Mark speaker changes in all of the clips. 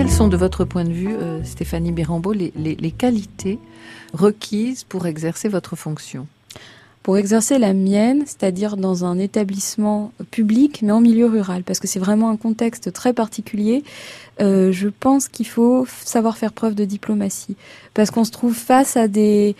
Speaker 1: Quelles sont, de votre point de vue, Stéphanie Birambeau, les, les qualités requises pour exercer votre fonction?
Speaker 2: Pour exercer la mienne, c'est-à-dire dans un établissement public, mais en milieu rural, parce que c'est vraiment un contexte très particulier. Euh, je pense qu'il faut savoir faire preuve de diplomatie, parce qu'on se trouve face à des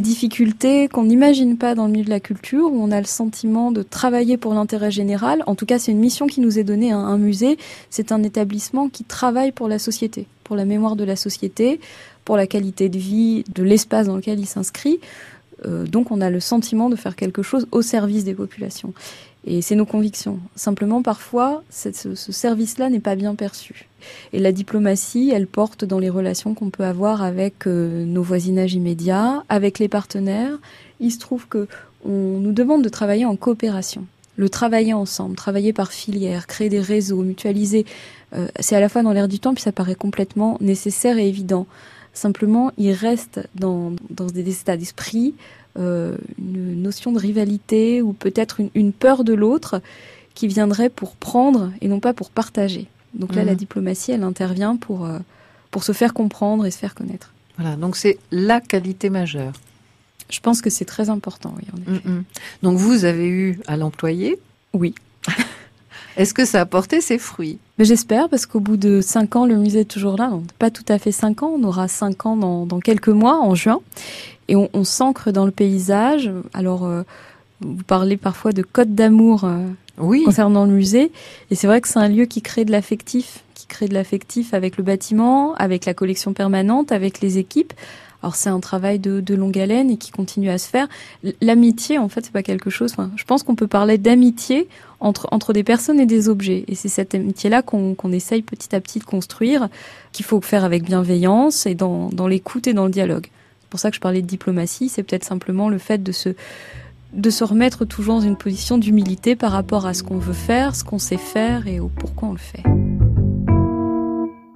Speaker 2: difficultés qu'on n'imagine pas dans le milieu de la culture, où on a le sentiment de travailler pour l'intérêt général. En tout cas, c'est une mission qui nous est donnée. Hein. Un musée, c'est un établissement qui travaille pour la société, pour la mémoire de la société, pour la qualité de vie de l'espace dans lequel il s'inscrit. Euh, donc on a le sentiment de faire quelque chose au service des populations. Et c'est nos convictions. Simplement, parfois, ce, service-là n'est pas bien perçu. Et la diplomatie, elle porte dans les relations qu'on peut avoir avec euh, nos voisinages immédiats, avec les partenaires. Il se trouve que on nous demande de travailler en coopération, le travailler ensemble, travailler par filière, créer des réseaux, mutualiser. Euh, c'est à la fois dans l'air du temps, puis ça paraît complètement nécessaire et évident. Simplement, il reste dans, dans des états d'esprit euh, une notion de rivalité ou peut-être une, peur de l'autre qui viendrait pour prendre et non pas pour partager. Donc là, la mhm. diplomatie, elle intervient pour, euh, pour se faire comprendre et se faire connaître.
Speaker 1: Voilà, donc c'est la qualité majeure.
Speaker 2: Je pense que c'est très important, oui, en effet.
Speaker 1: Donc vous avez eu à l'employer?
Speaker 2: Oui.
Speaker 1: Est-ce que ça a porté ses fruits?
Speaker 2: Mais J'espère, parce qu'au bout de cinq ans, le musée est toujours là. pas tout à fait cinq ans, on aura cinq ans dans, dans quelques mois, en juin. Et on, on s'ancre dans le paysage. Alors, euh, vous parlez parfois de code d'amour euh, oui. concernant le musée. Et c'est vrai que c'est un lieu qui crée de l'affectif, qui crée de l'affectif avec le bâtiment, avec la collection permanente, avec les équipes. Alors c'est un travail de, de, longue haleine et qui continue à se faire. L'amitié, en fait, c'est pas quelque chose. Je pense qu'on peut parler d'amitié entre entre des personnes et des objets. Et c'est cette amitié-là qu'on qu'on essaye petit à petit de construire, qu'il faut faire avec bienveillance et dans dans l'écoute et dans le dialogue. C'est pour ça que je parlais de diplomatie. C'est peut-être simplement le fait de se de se remettre toujours dans une position d'humilité par rapport à ce qu'on veut faire, ce qu'on sait faire et pourquoi on le fait.